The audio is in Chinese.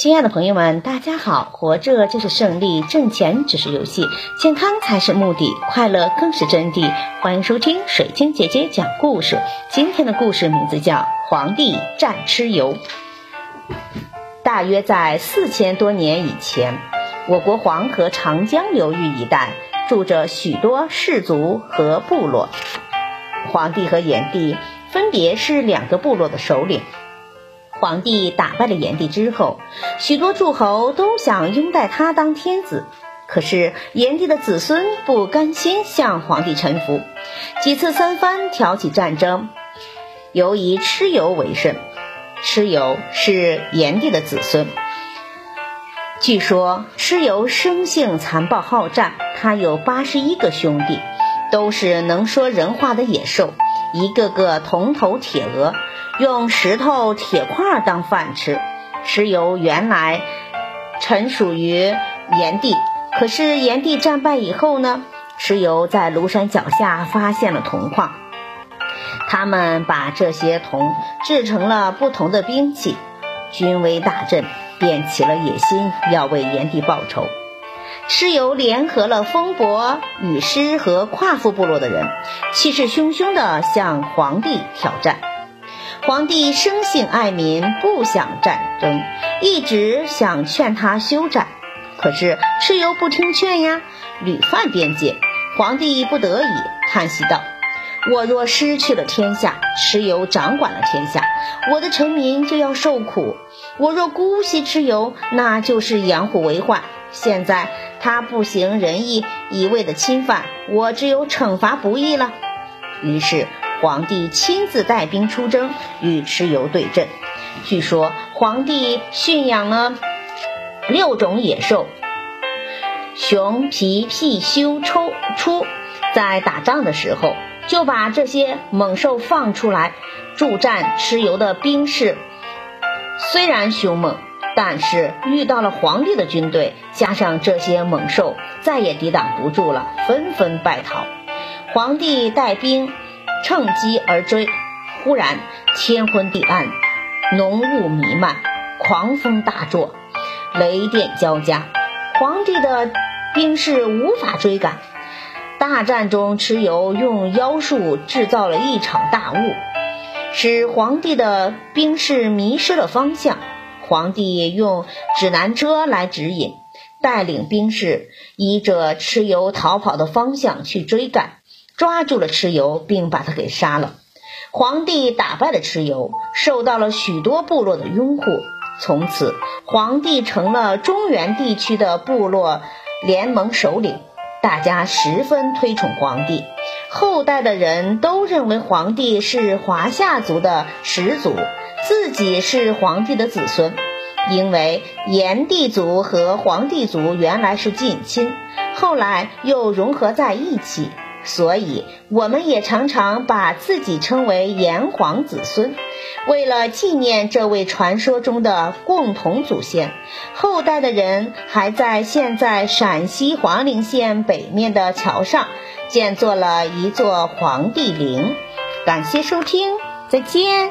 亲爱的朋友们，大家好！活着就是胜利，挣钱只是游戏，健康才是目的，快乐更是真谛。欢迎收听水晶姐姐讲故事。今天的故事名字叫《皇帝战蚩尤》。大约在四千多年以前，我国黄河、长江流域一带住着许多氏族和部落。皇帝和炎帝分别是两个部落的首领。皇帝打败了炎帝之后，许多诸侯都想拥戴他当天子。可是炎帝的子孙不甘心向皇帝臣服，几次三番挑起战争，尤以蚩尤为甚。蚩尤是炎帝的子孙。据说蚩尤生性残暴好战，他有八十一个兄弟，都是能说人话的野兽，一个个铜头铁额。用石头、铁块当饭吃。蚩尤原来臣属于炎帝，可是炎帝战败以后呢？蚩尤在庐山脚下发现了铜矿，他们把这些铜制成了不同的兵器，军威大振，便起了野心，要为炎帝报仇。蚩尤联合了风伯、雨师和夸父部落的人，气势汹汹地向皇帝挑战。皇帝生性爱民，不想战争，一直想劝他休战，可是蚩尤不听劝呀，屡犯边界。皇帝不得已，叹息道：“我若失去了天下，蚩尤掌管了天下，我的臣民就要受苦；我若姑息蚩尤，那就是养虎为患。现在他不行仁义，一味的侵犯，我只有惩罚不义了。”于是。皇帝亲自带兵出征，与蚩尤对阵。据说皇帝驯养了六种野兽，熊、皮、貔、貅、抽、出，在打仗的时候就把这些猛兽放出来助战蚩尤的兵士。虽然凶猛，但是遇到了皇帝的军队，加上这些猛兽，再也抵挡不住了，纷纷败逃。皇帝带兵。乘机而追，忽然天昏地暗，浓雾弥漫，狂风大作，雷电交加，皇帝的兵士无法追赶。大战中，蚩尤用妖术制造了一场大雾，使皇帝的兵士迷失了方向。皇帝用指南车来指引，带领兵士依着蚩尤逃跑的方向去追赶。抓住了蚩尤，并把他给杀了。皇帝打败了蚩尤，受到了许多部落的拥护。从此，皇帝成了中原地区的部落联盟首领，大家十分推崇皇帝。后代的人都认为皇帝是华夏族的始祖，自己是皇帝的子孙。因为炎帝族和黄帝族原来是近亲，后来又融合在一起。所以，我们也常常把自己称为炎黄子孙。为了纪念这位传说中的共同祖先，后代的人还在现在陕西黄陵县北面的桥上建作了一座皇帝陵。感谢收听，再见。